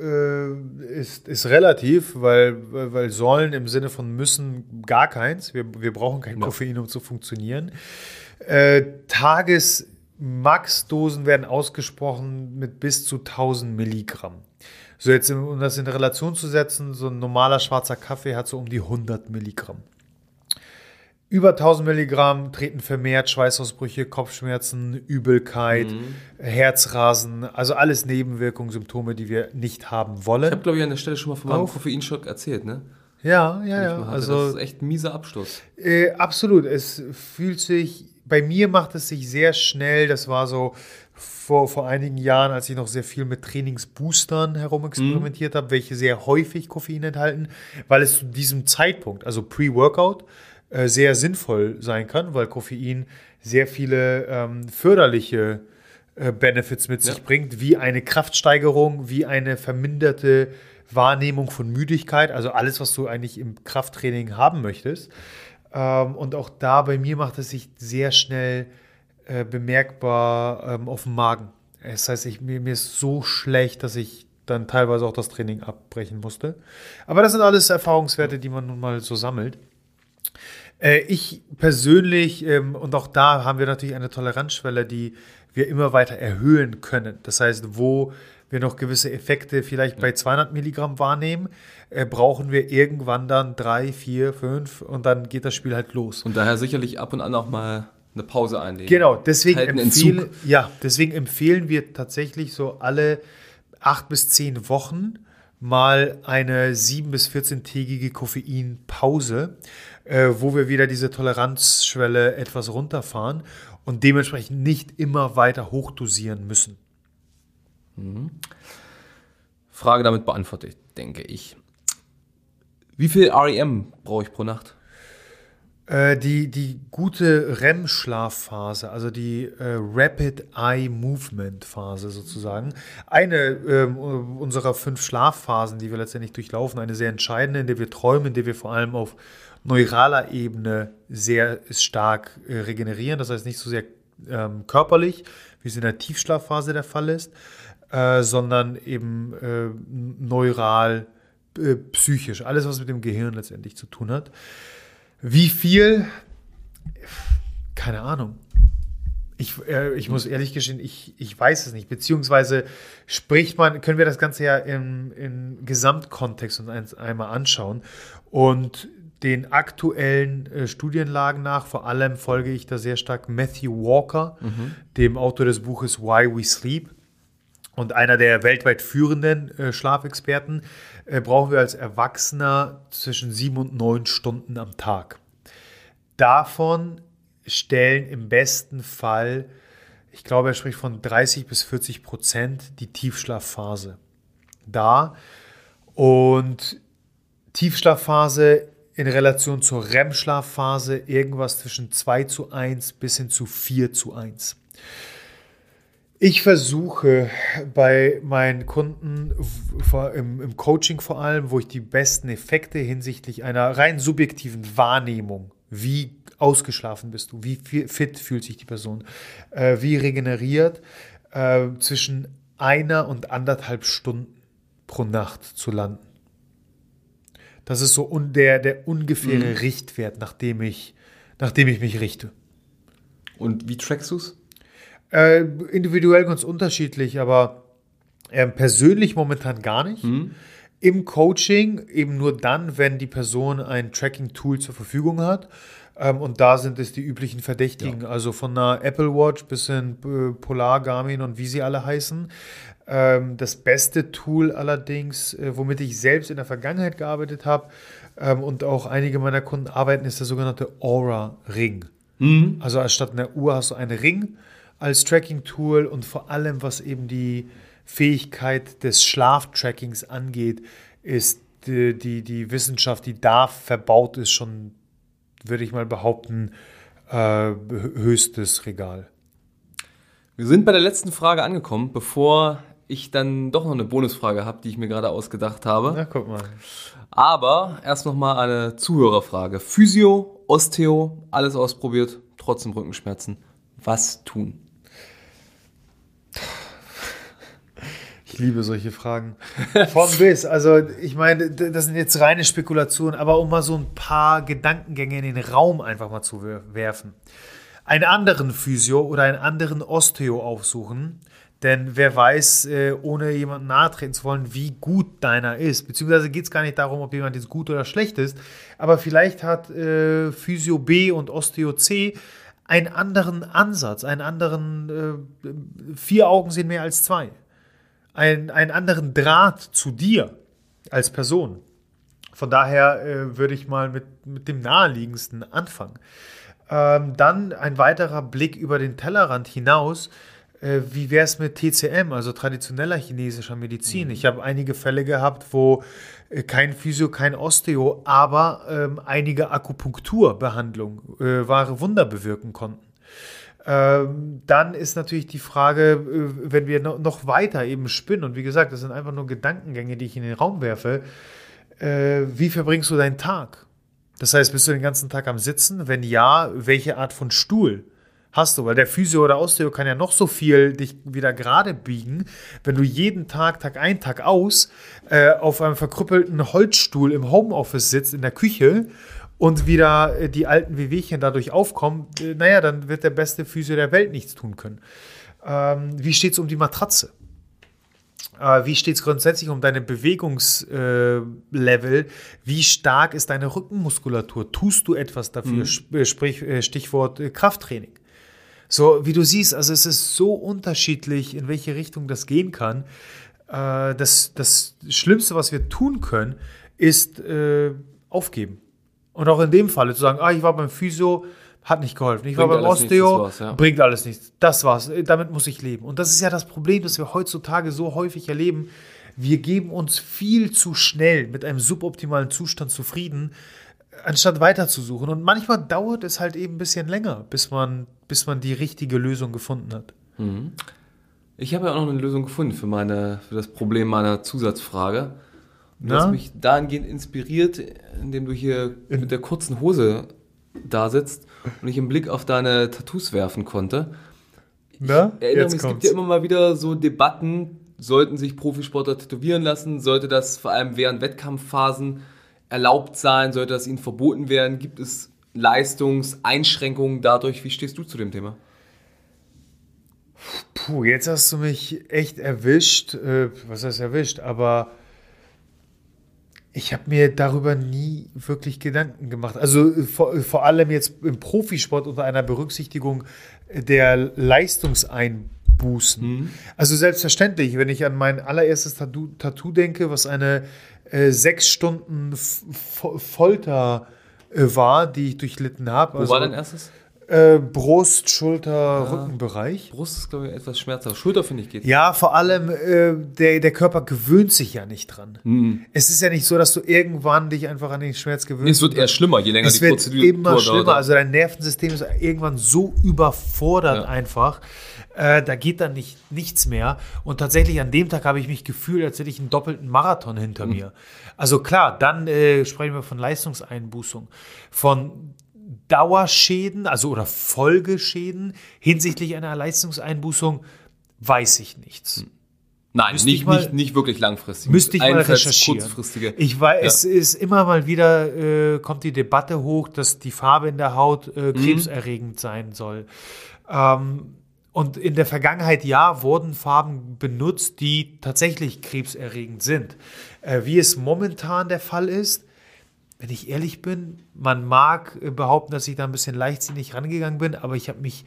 äh, ist, ist relativ, weil, weil sollen im Sinne von müssen gar keins. Wir, wir brauchen kein ja. Koffein, um zu funktionieren. Äh, Tagesmaxdosen werden ausgesprochen mit bis zu 1000 Milligramm. So jetzt, um das in Relation zu setzen, so ein normaler schwarzer Kaffee hat so um die 100 Milligramm. Über 1000 Milligramm treten vermehrt Schweißausbrüche, Kopfschmerzen, Übelkeit, mhm. Herzrasen, also alles Nebenwirkungssymptome, die wir nicht haben wollen. Ich habe, glaube ich, an der Stelle schon mal von meinem Koffeinschock erzählt, ne? Ja, ja, ja. Also, das ist echt ein mieser Abstoß. Äh, absolut. Es fühlt sich, bei mir macht es sich sehr schnell, das war so vor, vor einigen Jahren, als ich noch sehr viel mit Trainingsboostern herumexperimentiert mhm. habe, welche sehr häufig Koffein enthalten, weil es zu diesem Zeitpunkt, also Pre-Workout, äh, sehr sinnvoll sein kann, weil Koffein sehr viele ähm, förderliche äh, Benefits mit ja. sich bringt, wie eine Kraftsteigerung, wie eine verminderte Wahrnehmung von Müdigkeit, also alles, was du eigentlich im Krafttraining haben möchtest. Ähm, und auch da bei mir macht es sich sehr schnell äh, bemerkbar ähm, auf dem Magen. Das heißt, ich, mir, mir ist so schlecht, dass ich dann teilweise auch das Training abbrechen musste. Aber das sind alles Erfahrungswerte, die man nun mal so sammelt. Äh, ich persönlich, ähm, und auch da haben wir natürlich eine Toleranzschwelle, die wir immer weiter erhöhen können. Das heißt, wo wir noch gewisse Effekte vielleicht bei 200 Milligramm wahrnehmen, äh, brauchen wir irgendwann dann drei, vier, fünf und dann geht das Spiel halt los. Und daher sicherlich ab und an auch mal eine Pause einlegen. Genau, deswegen, halt empfehle, ja, deswegen empfehlen wir tatsächlich so alle acht bis zehn Wochen mal eine sieben bis 14-tägige Koffeinpause, äh, wo wir wieder diese Toleranzschwelle etwas runterfahren und dementsprechend nicht immer weiter hochdosieren müssen. Mhm. Frage damit beantwortet, denke ich. Wie viel REM brauche ich pro Nacht? Äh, die, die gute REM-Schlafphase, also die äh, Rapid Eye Movement Phase sozusagen. Eine äh, unserer fünf Schlafphasen, die wir letztendlich durchlaufen, eine sehr entscheidende, in der wir träumen, in der wir vor allem auf neuraler Ebene sehr stark äh, regenerieren. Das heißt nicht so sehr ähm, körperlich, wie es in der Tiefschlafphase der Fall ist, äh, sondern eben äh, neural, psychisch, alles, was mit dem Gehirn letztendlich zu tun hat. Wie viel? Keine Ahnung. Ich, äh, ich muss ehrlich gestehen, ich, ich weiß es nicht. Beziehungsweise spricht man, können wir das Ganze ja im, im Gesamtkontext uns einmal anschauen. Und den aktuellen äh, Studienlagen nach, vor allem folge ich da sehr stark Matthew Walker, mhm. dem Autor des Buches Why We Sleep und einer der weltweit führenden äh, Schlafexperten, äh, brauchen wir als Erwachsener zwischen sieben und neun Stunden am Tag. Davon stellen im besten Fall, ich glaube, er spricht von 30 bis 40 Prozent die Tiefschlafphase dar. Und Tiefschlafphase in Relation zur REM-Schlafphase irgendwas zwischen 2 zu 1 bis hin zu 4 zu 1. Ich versuche bei meinen Kunden im, im, Coaching vor allem, wo ich die besten Effekte hinsichtlich einer rein subjektiven Wahrnehmung, wie ausgeschlafen bist du, wie fit fühlt sich die Person, äh, wie regeneriert, äh, zwischen einer und anderthalb Stunden pro Nacht zu landen. Das ist so un der, der ungefähre mhm. Richtwert, nach dem, ich, nach dem ich mich richte. Und wie trackst du es? Äh, individuell ganz unterschiedlich, aber äh, persönlich momentan gar nicht. Mhm. Im Coaching eben nur dann, wenn die Person ein Tracking-Tool zur Verfügung hat. Ähm, und da sind es die üblichen Verdächtigen, ja. also von einer Apple Watch bis hin äh, Polar, Garmin und wie sie alle heißen. Ähm, das beste Tool allerdings, äh, womit ich selbst in der Vergangenheit gearbeitet habe ähm, und auch einige meiner Kunden arbeiten, ist der sogenannte Aura Ring. Mhm. Also anstatt einer Uhr hast du einen Ring als Tracking-Tool und vor allem, was eben die Fähigkeit des Schlaftrackings angeht, ist die, die, die Wissenschaft, die da verbaut ist, schon, würde ich mal behaupten, äh, höchstes Regal. Wir sind bei der letzten Frage angekommen, bevor ich dann doch noch eine Bonusfrage habe, die ich mir gerade ausgedacht habe. Na, guck mal. Aber erst noch mal eine Zuhörerfrage. Physio, Osteo, alles ausprobiert, trotzdem Rückenschmerzen. Was tun? Ich liebe solche Fragen. [laughs] Von bis. Also, ich meine, das sind jetzt reine Spekulationen, aber um mal so ein paar Gedankengänge in den Raum einfach mal zu werfen. Einen anderen Physio oder einen anderen Osteo aufsuchen, denn wer weiß, äh, ohne jemanden nahtreten zu wollen, wie gut deiner ist. Beziehungsweise geht es gar nicht darum, ob jemand jetzt gut oder schlecht ist, aber vielleicht hat äh, Physio B und Osteo C einen anderen Ansatz, einen anderen, äh, vier Augen sehen mehr als zwei einen, einen anderen Draht zu dir als Person. Von daher äh, würde ich mal mit, mit dem naheliegendsten anfangen. Ähm, dann ein weiterer Blick über den Tellerrand hinaus. Äh, wie wäre es mit TCM, also traditioneller chinesischer Medizin? Mhm. Ich habe einige Fälle gehabt, wo äh, kein Physio, kein Osteo, aber ähm, einige Akupunkturbehandlungen äh, wahre Wunder bewirken konnten. Ähm, dann ist natürlich die Frage, äh, wenn wir noch weiter eben spinnen, und wie gesagt, das sind einfach nur Gedankengänge, die ich in den Raum werfe, äh, wie verbringst du deinen Tag? Das heißt, bist du den ganzen Tag am Sitzen? Wenn ja, welche Art von Stuhl? hast du, weil der Physio oder Osteo kann ja noch so viel dich wieder gerade biegen, wenn du jeden Tag, Tag ein, Tag aus, äh, auf einem verkrüppelten Holzstuhl im Homeoffice sitzt, in der Küche und wieder äh, die alten Wehwehchen dadurch aufkommen, äh, naja, dann wird der beste Physio der Welt nichts tun können. Ähm, wie steht es um die Matratze? Äh, wie steht es grundsätzlich um deine Bewegungslevel? wie stark ist deine Rückenmuskulatur? Tust du etwas dafür? Mhm. Sprich, Stichwort Krafttraining. So, wie du siehst, also es ist so unterschiedlich, in welche Richtung das gehen kann. das, das Schlimmste, was wir tun können, ist aufgeben. Und auch in dem Falle zu sagen, ah, ich war beim Physio, hat nicht geholfen. Ich bringt war beim Osteo, nichts, ja. bringt alles nichts. Das war's. Damit muss ich leben. Und das ist ja das Problem, das wir heutzutage so häufig erleben. Wir geben uns viel zu schnell mit einem suboptimalen Zustand zufrieden, anstatt weiterzusuchen. Und manchmal dauert es halt eben ein bisschen länger, bis man, bis man die richtige Lösung gefunden hat. Mhm. Ich habe ja auch noch eine Lösung gefunden für, meine, für das Problem meiner Zusatzfrage. Du hast mich dahingehend inspiriert, indem du hier mit der kurzen Hose da sitzt und ich einen Blick auf deine Tattoos werfen konnte. Na? Ich erinnere mich, es gibt ja immer mal wieder so Debatten, sollten sich Profisportler tätowieren lassen, sollte das vor allem während Wettkampfphasen erlaubt sein, sollte das ihnen verboten werden, gibt es Leistungseinschränkungen dadurch, wie stehst du zu dem Thema? Puh, jetzt hast du mich echt erwischt, äh, was heißt erwischt, aber ich habe mir darüber nie wirklich Gedanken gemacht. Also vor, vor, allem jetzt im Profisport unter einer Berücksichtigung der Leistungseinbußen. Mhm. Also selbstverständlich, wenn ich an mein allererstes Tattoo, Tattoo denke, was eine äh, sechs Stunden Folter äh, war, die ich durchlitten habe. Wo also, war dein erstes? Äh, Brust, Schulter, ja. Rückenbereich. Brust ist, glaube ich, etwas schmerzhaft. Schulter, finde ich, geht. Ja, vor allem, äh, der, der Körper gewöhnt sich ja nicht dran. Mhm. Es ist ja nicht so, dass du irgendwann dich einfach an den Schmerz gewöhnst. es wird eher schlimmer, je länger es die Prozedur dauert. Es wird immer schlimmer. Dauert. Also dein Nervensystem ist irgendwann so überfordert ja. einfach. Äh, da geht dann nicht, nichts mehr. Und tatsächlich an dem Tag habe ich mich gefühlt, als hätte ich einen doppelten Marathon hinter mhm. mir. Also klar, dann äh, sprechen wir von Leistungseinbußung, von Dauerschäden, also oder Folgeschäden hinsichtlich einer Leistungseinbußung, weiß ich nichts. Hm. Nein, nicht, mal, nicht, nicht wirklich langfristig. Müsste ich mal recherchieren. Kurzfristige. Ich weiß, ja. es ist immer mal wieder, äh, kommt die Debatte hoch, dass die Farbe in der Haut äh, mhm. krebserregend mhm. sein soll. Ähm, und in der Vergangenheit, ja, wurden Farben benutzt, die tatsächlich krebserregend sind. Äh, wie es momentan der Fall ist, wenn ich ehrlich bin, man mag behaupten, dass ich da ein bisschen leichtsinnig rangegangen bin, aber ich habe mich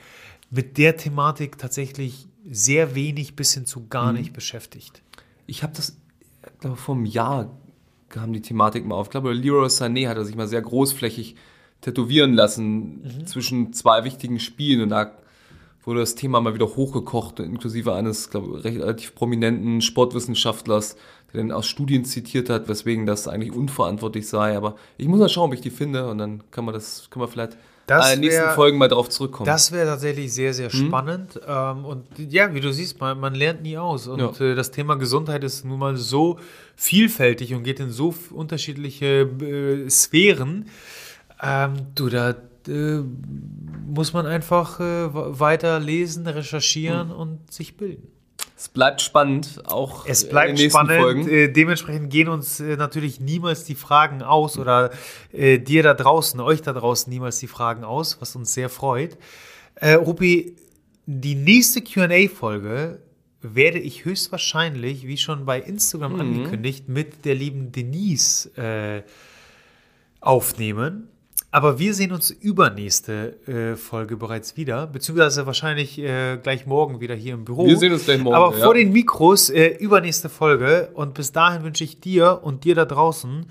mit der Thematik tatsächlich sehr wenig bis hin zu gar mhm. nicht beschäftigt. Ich habe das, ich glaube, vor einem Jahr kam die Thematik mal auf. Ich glaube, Leroy Sané hat sich mal sehr großflächig tätowieren lassen mhm. zwischen zwei wichtigen Spielen und da wurde das Thema mal wieder hochgekocht, inklusive eines, glaube relativ prominenten Sportwissenschaftlers, der dann aus Studien zitiert hat, weswegen das eigentlich unverantwortlich sei. Aber ich muss mal schauen, ob ich die finde und dann kann man das, können wir vielleicht das in den nächsten Folgen mal darauf zurückkommen. Das wäre tatsächlich sehr, sehr hm? spannend. Mhm. und ja, wie du siehst, man, man lernt nie aus. Und ja. Äh, das Thema Gesundheit ist nun mal so vielfältig und geht in so unterschiedliche äh, Sphären. Ähm, du, da äh, muss man einfach äh, weiter lesen, recherchieren mhm. und sich bilden. Es bleibt spannend, auch es bleibt in den nächsten spannend. Folgen. Äh, dementsprechend gehen uns äh, natürlich niemals die Fragen aus oder äh, dir da draußen, euch da draußen niemals die Fragen aus, was uns sehr freut. Äh, Rupi, die nächste QA-Folge werde ich höchstwahrscheinlich, wie schon bei Instagram mhm. angekündigt, mit der lieben Denise äh, aufnehmen. Aber wir sehen uns übernächste äh, Folge bereits wieder, beziehungsweise wahrscheinlich äh, gleich morgen wieder hier im Büro. Wir sehen uns gleich morgen. Aber ja. vor den Mikros äh, übernächste Folge. Und bis dahin wünsche ich dir und dir da draußen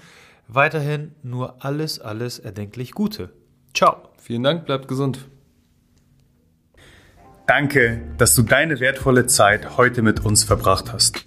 weiterhin nur alles, alles erdenklich Gute. Ciao. Vielen Dank, bleibt gesund. Danke, dass du deine wertvolle Zeit heute mit uns verbracht hast.